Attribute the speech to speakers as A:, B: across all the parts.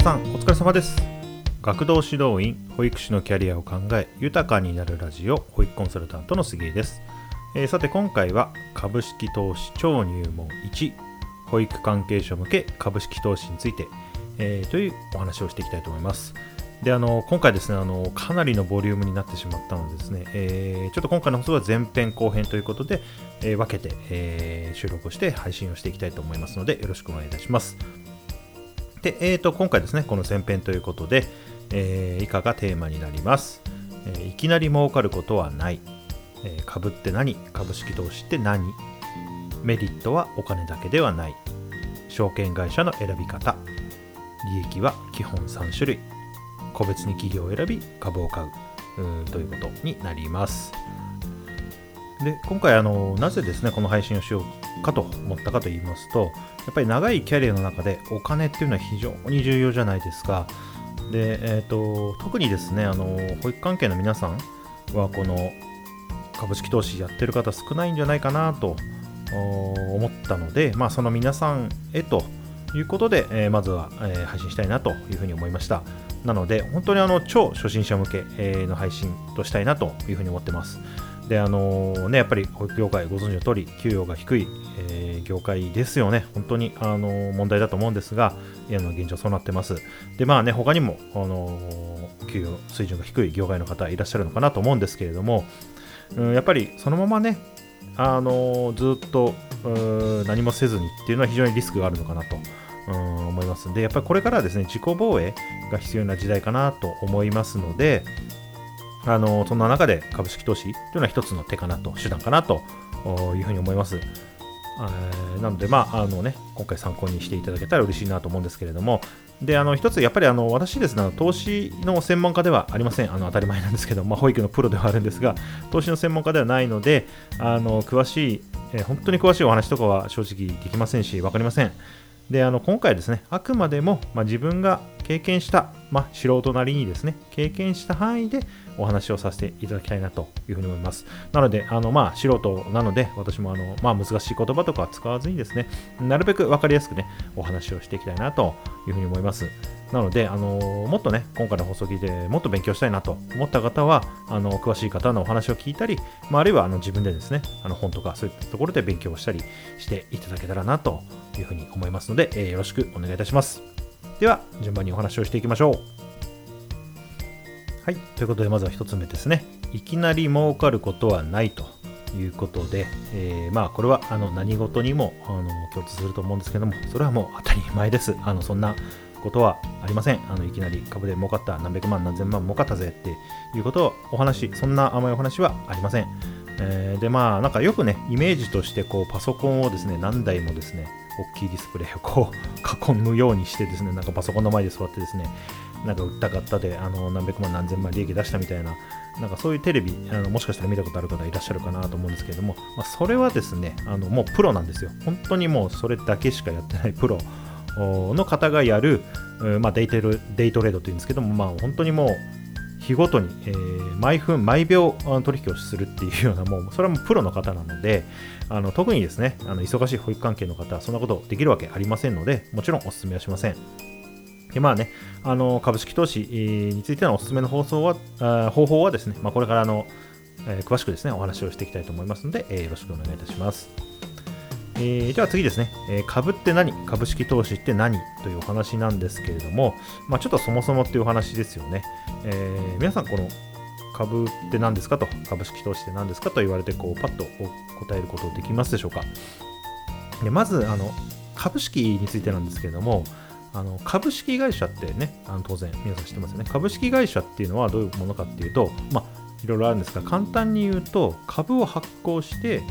A: 皆さんお疲れ様です。学童指導員保育士のキャリアを考え豊かになるラジオ保育コンサルタントの杉江です、えー、さて今回は株式投資超入門1保育関係者向け株式投資について、えー、というお話をしていきたいと思います。であの今回ですねあのかなりのボリュームになってしまったのでですね、えー、ちょっと今回の放送は前編後編ということで、えー、分けて、えー、収録をして配信をしていきたいと思いますのでよろしくお願いいたします。で、えーと、今回ですねこの前編ということで、えー、以下がテーマになります、えー、いきなり儲かることはない、えー、株って何？株式投資って何？メリットはお金だけではない。証券会社の選び方。利益は基本3種類。個別に企業を選び株を買う。ということになります。で今回あのなぜですねこの配信をしようかと思ったかと言いますとやっぱり長いキャリアの中でお金っていうのは非常に重要じゃないですかで、えーと、特にですねあの保育関係の皆さんはこの株式投資やってる方少ないんじゃないかなと思ったので、まあ、その皆さんへということで、えー、まずは、えー、配信したいなというふうに思いました。なので、本当にあの超初心者向けの配信としたいなというふうに思ってます。で、あのー、ね、やっぱり保育業界ご存知の通り、給与が低い、えー、業界ですよね。本当に、あのー、問題だと思うんですが、あの現状そうなってます。で、まあね、他にも、あの給与水準が低い業界の方いらっしゃるのかなと思うんですけれども、うん、やっぱりそのままね、あのずっと何もせずにっていうのは非常にリスクがあるのかなと。うん思いますんで、やっぱりこれからはですね、自己防衛が必要な時代かなと思いますので、あのそんな中で株式投資というのは一つの手かなと、手段かなというふうに思います。なので、まああのね、今回参考にしていただけたら嬉しいなと思うんですけれども、であの一つ、やっぱりあの私ですね、投資の専門家ではありません、あの当たり前なんですけど、まあ、保育のプロではあるんですが、投資の専門家ではないので、あの詳しい、えー、本当に詳しいお話とかは正直できませんし、分かりません。であの今回ですね、あくまでも、まあ、自分が経験した、まあ、素人なりにですね、経験した範囲でお話をさせていただきたいなというふうに思います。なので、あのまあ、素人なので、私もあの、まあ、難しい言葉とか使わずにですね、なるべく分かりやすくね、お話をしていきたいなというふうに思います。なので、あのもっとね、今回の放送聞いて、もっと勉強したいなと思った方は、あの詳しい方のお話を聞いたり、まあ、あるいはあの自分でですね、あの本とかそういったところで勉強したりしていただけたらなというふうに思いますので、えー、よろしくお願いいたします。では、順番にお話をしていきましょう。はい、ということで、まずは1つ目ですね。いきなり儲かることはないということで、えー、まあこれはあの何事にもあの共通すると思うんですけども、それはもう当たり前です。あのそんなことはありません。あのいきなり株で儲かった何百万何千万儲かったぜっていうことをお話、そんな甘いお話はありません。えー、でまあなんかよくね、イメージとしてこうパソコンをですね、何台もですね、大きいディスプレイをこう 囲むようにしてですね、なんかパソコンの前で座ってですね、なんか売った買ったであの何百万何千万利益出したみたいな、なんかそういうテレビあの、もしかしたら見たことある方いらっしゃるかなと思うんですけれども、まあ、それはですね、あのもうプロなんですよ。本当にもうそれだけしかやってないプロの方がやる、まあ、デイテルデイトレードというんですけども、まあ、本当にもう日ごとに、えー、毎分毎秒取引をするっていうようなもうそれはもうプロの方なのであの特にですねあの忙しい保育関係の方はそんなことできるわけありませんのでもちろんお勧めはしませんでまあね、あの株式投資についてのおすすめの放送は方法はですね、まあ、これからの、えー、詳しくですねお話をしていきたいと思いますので、えー、よろしくお願いいたします。え、では次ですね、えー、株って何？株式投資って何？というお話なんですけれども、まあ、ちょっとそもそもっていうお話ですよね。えー、皆さん、この株って何ですかと、株式投資って何ですかと言われて、こうパッと答えることできますでしょうか？でまずあの、株式についてなんですけれども、あの株式会社ってね、あの当然皆さん知ってますよね。株式会社っていうのはどういうものかっていうと、まあ、いろいろあるんですが、簡単に言うと、株を発行して、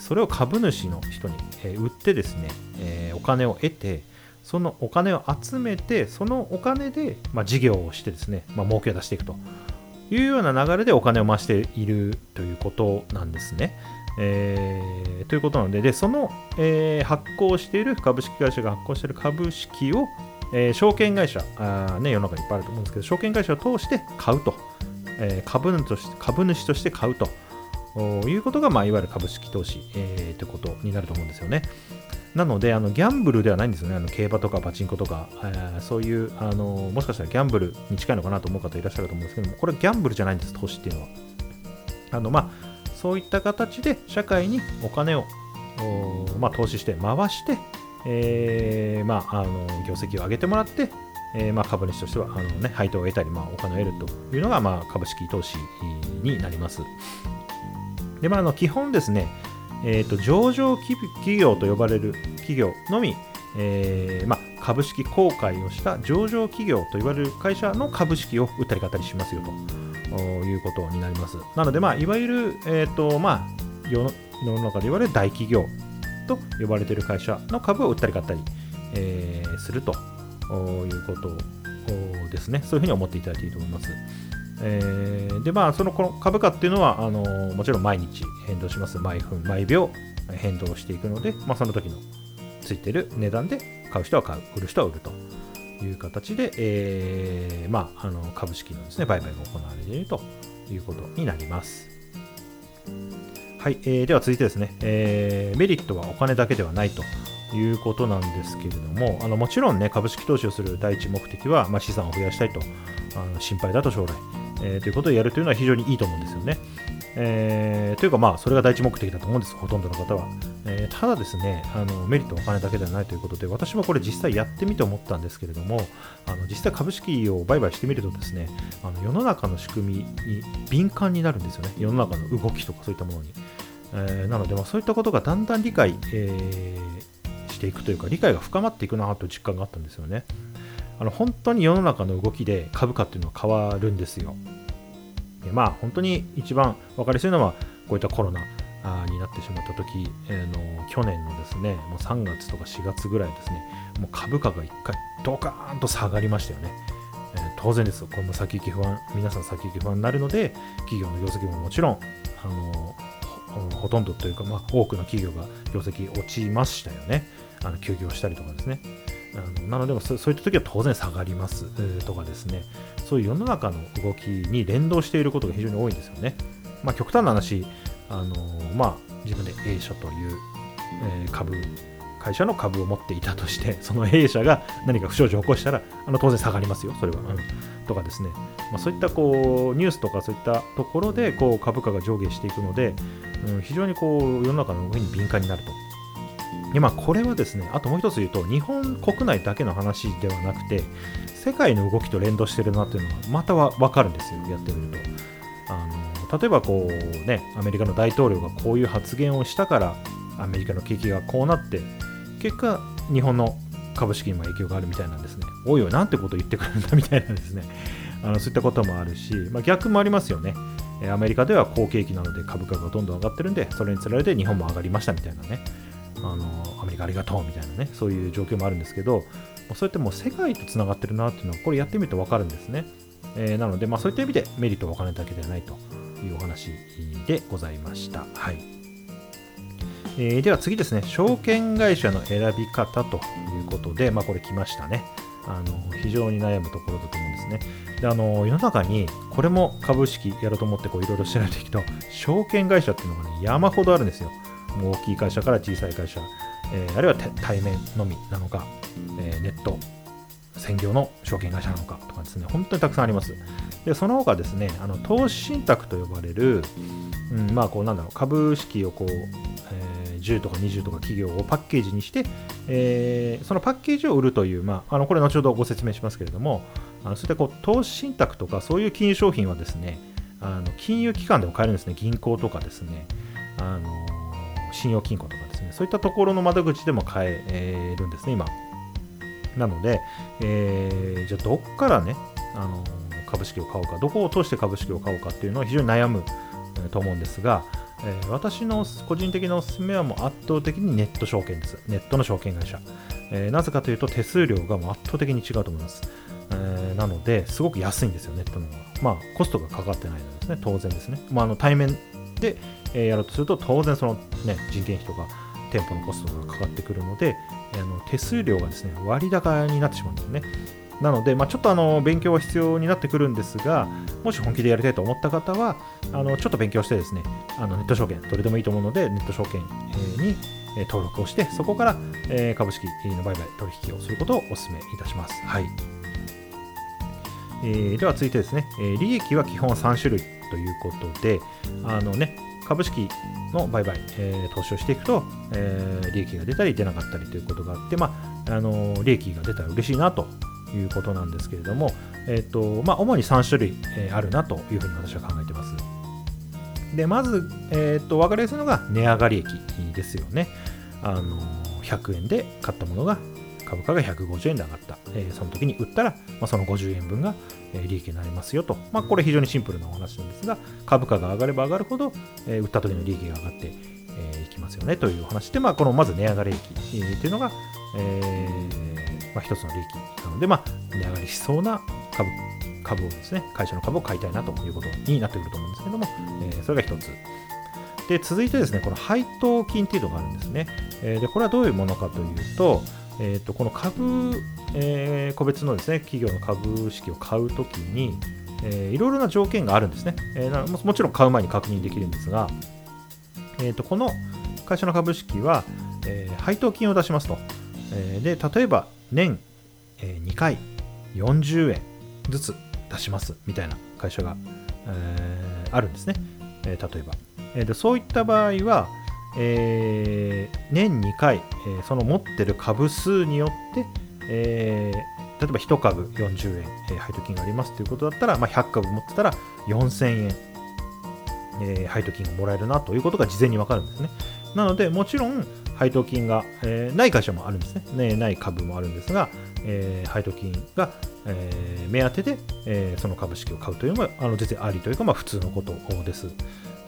A: それを株主の人に売ってですね、お金を得て、そのお金を集めて、そのお金で、まあ、事業をしてですね、まあ、儲けを出していくというような流れでお金を回しているということなんですね。えー、ということなので、でその、えー、発行している株式会社が発行している株式を、えー、証券会社あ、ね、世の中にいっぱいあると思うんですけど、証券会社を通して買うと、えー、株主として株主として買うということが、まあ、いわゆる株式投資、えー、ということになると思うんですよね。なのであのギャンブルではないんですよね。あの競馬とかパチンコとか、えー、そういうあのもしかしたらギャンブルに近いのかなと思う方いらっしゃると思うんですけどもこれギャンブルじゃないんです投資っていうのは。あのまあそういった形で社会にお金をまあ、投資して回して、えーまあ、あの業績を上げてもらって、えーまあ、株主としてはあの、ね、配当を得たり、まあ、お金を得るというのが、まあ、株式投資になります。で、まあ、あの基本ですね、えーと、上場企業と呼ばれる企業のみ、えーま、株式公開をした上場企業と言われる会社の株式を売ったり買ったりしますよということになります。なので、まあ、いわゆる、えーとまあ、世の中で言われる大企業と呼ばれている会社の株を売ったり買ったり、えー、するということですね。そういうふうに思っていただいていいと思います。えー、でまあそのこの株価っていうのはあのもちろん毎日変動します毎分毎秒変動していくので、まあ、その時のついてる値段で買う人は買う売る人は売るという形で、えー、まあ、あの株式のですね売買が行われているということになります。はい、えー、では続いてですね、えー、メリットはお金だけではないということなんですけれども、あのもちろんね、株式投資をする第一目的は、まあ、資産を増やしたいと、あの心配だと将来、えー、ということをやるというのは非常にいいと思うんですよね。えー、というか、まあ、それが第一目的だと思うんです、ほとんどの方は。えー、ただですねあの、メリットはお金だけではないということで、私もこれ実際やってみて思ったんですけれども、あの実際株式を売買してみるとですね、あの世の中の仕組みに敏感になるんですよね、世の中の動きとかそういったものに。えー、なので、ま、そういったことがだんだん理解、えー、していくというか、理解が深まっていくなという実感があったんですよね。あの本当に世の中の動きで株価っていうのは変わるんですよ。でまあ本当に一番分かりやすいのはこういったコロナになってしまった時、えー、の去年のですねもう3月とか4月ぐらいですねもう株価が1回ドカーンと下がりましたよね。えー、当然ですよ、これも先行き不安、皆さん先行き不安になるので、企業の業績ももちろん、あのほとんどというか、まあ、多くの企業が業績落ちましたよね。あの休業したりとかですね。なのでそ、そういった時は当然下がります、とかですね、そういう世の中の動きに連動していることが非常に多いんですよね。まあ、極端な話、あのまあ、自分で A 社という、えー、株、会社の株を持っていたとして、その A 社が何か不祥事を起こしたら、あの当然下がりますよ、それは。うんとかですね、まあ、そういったこうニュースとかそういったところでこう株価が上下していくので、うん、非常にこう世の中の動きに敏感になると。でまあ、これはですね、あともう一つ言うと、日本国内だけの話ではなくて、世界の動きと連動してるなっていうのがまたは分かるんですよ、やってみると。あの例えばこう、ね、アメリカの大統領がこういう発言をしたから、アメリカの景気がこうなって、結果、日本の株式にも影響があるみたいなんですね。おいおい、なんてこと言ってくるんだみたいなんですね。あのそういったこともあるし、まあ、逆もありますよね。アメリカでは好景気なので株価がどんどん上がってるんで、それにつられて日本も上がりましたみたいなね。あのアメリカありがとうみたいなね、そういう状況もあるんですけど、そうやってもう世界とつながってるなっていうのは、これやってみると分かるんですね。えー、なので、まあ、そういった意味でメリットはお金だけではないというお話でございました。はい。えー、では次ですね、証券会社の選び方ということで、まあ、これ来ましたね。あの非常に悩むところだと思うんですね。であの世の中にこれも株式やろうと思っていろいろ調べていくと証券会社っていうのがね山ほどあるんですよ。大きい会社から小さい会社、えー、あるいは対面のみなのか、えー、ネット専業の証券会社なのかとかですね本当にたくさんあります。でその他ですねあの投資信託と呼ばれる、うん、まあこうなんだろう株式をこう、えー10とか20とか企業をパッケージにして、えー、そのパッケージを売るという、まあ、あのこれ後ほどご説明しますけれども、あのそういったこう投資信託とかそういう金融商品はですね、あの金融機関でも買えるんですね、銀行とかですね、あの信用金庫とかですね、そういったところの窓口でも買えるんですね、今。なので、えー、じゃあどっからね、あの株式を買おうか、どこを通して株式を買おうかっていうのは非常に悩むと思うんですが、えー、私の個人的なおすすめはもう圧倒的にネット証券です。ネットの証券会社。えー、なぜかというと手数料がもう圧倒的に違うと思います。えー、なので、すごく安いんですよ、ネットの方が。まあ、コストがかかってないのですね、当然ですね。まあ、あの対面で、え、やろうとすると、当然その、ね、人件費とか店舗のコストがかかってくるので、あの手数料がですね、割高になってしまうんですね。なので、まあ、ちょっとあの勉強は必要になってくるんですが、もし本気でやりたいと思った方は、あのちょっと勉強してですね、あのネット証券、どれでもいいと思うので、ネット証券に、登録をしてそこから、株式の売買取引をすることをお勧めいたします。はいえー、では続いてですね、利益は基本3種類ということであのね株式の売買、えー、投資をしていくと、えー、利益が出たり出なかったりということがあって、まあ、あの利益が出たら嬉しいなということなんですけれども、えーとまあ、主に3種類、えー、あるなというふうに私は考えてます。でまず、えーと、分かりやすいのが値上がり益ですよね。あの100円で買ったものが株価が150円で上がった、えー、その時に売ったら、まあ、その50円分が、えー、利益になりますよと、まあ、これ非常にシンプルなお話なんですが株価が上がれば上がるほど、えー、売った時の利益が上がってい、えー、きますよねというお話で、まあ、このまず値上がり益、えー、というのが、えーまあ、一つの利益なので、まあ、値上がりしそうな株株をですね会社の株を買いたいなということになってくると思うんですけども、えー、それが一つ。で続いてですねこの配当金っていうのがあるんですね、えー、でこれはどういうものかというと、えー、とこの株、えー、個別のですね企業の株式を買うときに、えー、いろいろな条件があるんですね、えー、もちろん買う前に確認できるんですが、えー、とこの会社の株式は、えー、配当金を出しますと、えー、で例えば年、えー、2回40円ずつ出しますみたいな会社が、えー、あるんですね、えー、例えば、えー、でそういった場合は、えー、年2回、えー、その持ってる株数によって、えー、例えば1株40円、えー、配当金がありますということだったら、まあ、100株持ってたら4000円、えー、配当金がもらえるなということが事前に分かるんですね。なので、もちろん配当金が、えー、ない会社もあるんですね。ねない株もあるんですが、えー、配当金が、えー、目当てで、えー、その株式を買うというのはあの全然ありというか、まあ、普通のことです。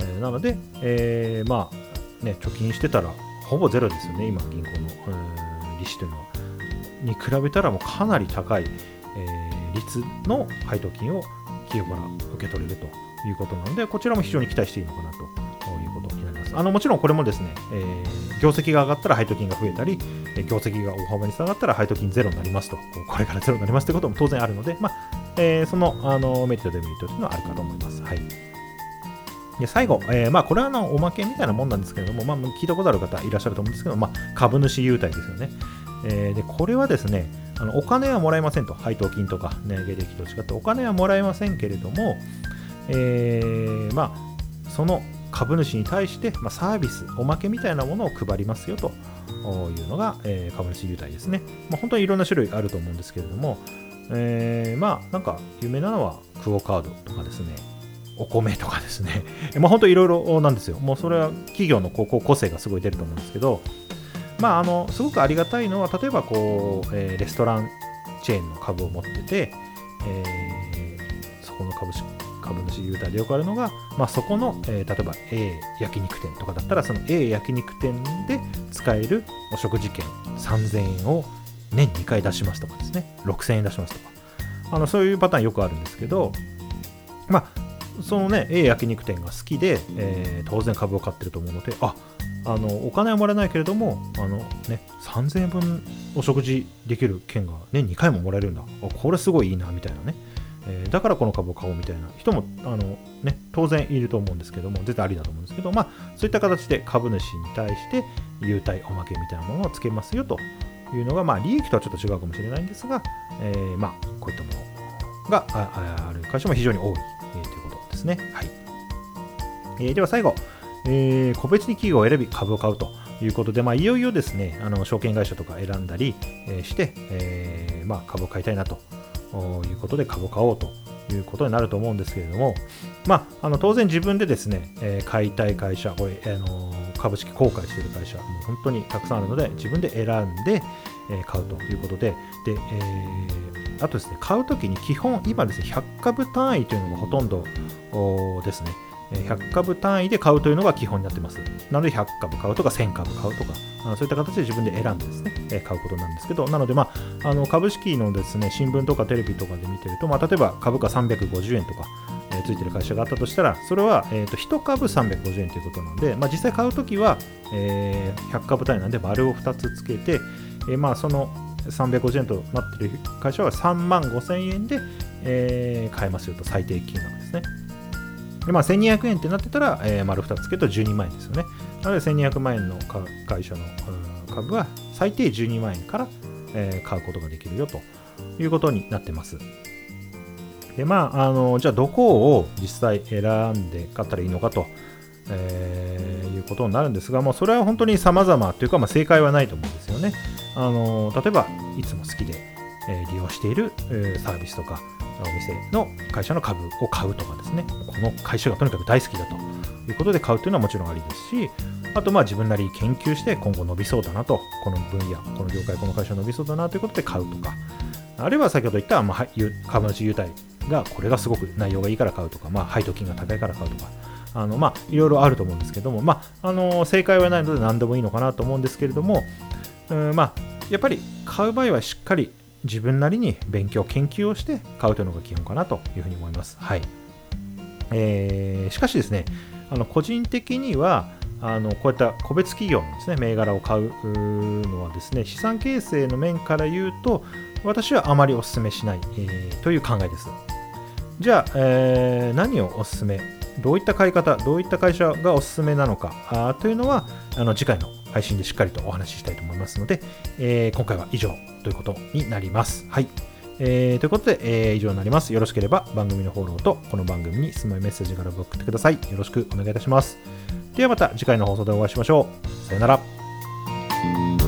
A: えー、なので、えー、まあね、貯金してたらほぼゼロですよね、今、銀行の、利子というのは。に比べたらもうかなり高い、えー、率の配当金を企業から受け取れるということなので、こちらも非常に期待していいのかなということになります。あのもちろんこれもですね、えー、業績が上がったら配当金が増えたり、業績が大幅に下がったら配当金ゼロになりますと、これからゼロになりますということも当然あるので、まあえー、そのあのメリット、デメリットというのはあるかと思います。はいで最後、えー、まあ、これはのおまけみたいなもんなんですけれども、まあ、聞いたことある方いらっしゃると思うんですけど、まあ、株主優待ですよね。えー、でこれはですねあの、お金はもらえませんと、配当金とか値上げ歴と違って、お金はもらえませんけれども、えー、まあ、その株主に対して、まあ、サービス、おまけみたいなものを配りますよというのが、えー、株主優待ですね。まあ、本当にいろんな種類あると思うんですけれども、えー、まあ、なんか有名なのはクオカードとかですね、お米とかですね、まあ、本当いろいろなんですよ。もうそれは企業のこう個性がすごい出ると思うんですけど、まあ、あのすごくありがたいのは、例えばこう、えー、レストランチェーンの株を持ってて、えー、そこの株式株主優待でよくあるのが、まあ、そこの、えー、例えば A 焼肉店とかだったら、その A 焼肉店で使えるお食事券3000円を年2回出しますとかですね、6000円出しますとか、あのそういうパターンよくあるんですけど、まあ、そのね A 焼肉店が好きで、えー、当然株を買ってると思うのでああのお金はもらえないけれどもあの、ね、3000円分お食事できる券が年2回ももらえるんだ。これすごいいいなみたいなね、えー、だからこの株を買おうみたいな。人もあの、ね、当然いると思うんですけども絶対ありだと思うんですけど、まあ、そういった形で株主に対して優待おまけみたいなものをつけますよというのが、まあ、利益とはちょっと違うかもしれないんですが、えー、まあ、こういったものがある会社も非常に多い。ですね。はいえー、では最後、えー、個別に企業を選び株を買うということで、まあ、いよいよですね、あの証券会社とか選んだり、えー、して、えーまあ、株を買いたいなということで株を買おうということになると思うんですけれども、まあ、あの当然自分でですね、えー、買いたい会社、これ、あの株式公開している会社、もう本当にたくさんあるので、自分で選んで、えー、買うということで、で、えー、あとですね、買うときに基本、今ですね、100株単位というのがほとんどですね。100株単位で買うというのが基本になってます。なので100株買うとか1000株買うとか、そういった形で自分で選んでですね、買うことなんですけど、なので、まあ、あの株式のですね、新聞とかテレビとかで見てると、まあ、例えば株価350円とか、え、ついてる会社があったとしたら、それは、えーと、1株350円ということなので、まあ、実際買うときは、えー、100株単位なんで丸を2つつけて、えー、まあその350円となっている会社は3万5000円で、えー、買えますよと、最低金額ですね。で、まあ、1200円ってなってたら、えー、丸2つけると12万円ですよね。なので1200万円の会社の株は最低12万円から、えー、買うことができるよということになってます。でまあ、あのじゃあどこを実際選んで買ったらいいのかと、えー、いうことになるんですが、もうそれは本当に様々というか、まあ、正解はないと思うんですよね。あの例えば、いつも好きで、えー、利用している、え、サービスとか、お店の会社の株を買うとかですね、この会社がとにかく大好きだということで買うというのはもちろんありですし、あとまあ自分なり研究して今後伸びそうだなと、この分野、この業界、この会社伸びそうだなということで買うとか、あるいは先ほど言った、まあ、株主優待がこれがすごく内容がいいから買うとか、まあ、配当金が高いから買うとか、あのまあ、いろいろあると思うんですけども、まあ、あの正解はないので何でもいいのかなと思うんですけれども、うんまあ、やっぱり買う場合はしっかり自分なりに勉強、研究をして買うというのが基本かなというふうに思います。はいえー、しかしですね、あの個人的には、あのこういった個別企業のですね銘柄を買うのはですね資産形成の面から言うと私はあまりお勧めしない、えー、という考えです。じゃあ、えー、何をお勧めどういった買い方、どういった会社がおすすめなのかあというのはあの次回の配信でしっかりとお話ししたいと思いますので、えー、今回は以上ということになります。はい。えー、ということで、えー、以上になります。よろしければ番組のフォローとこの番組に質問メッセージから送ってください。よろしくお願いいたします。ではまた次回の放送でお会いしましょう。さよなら。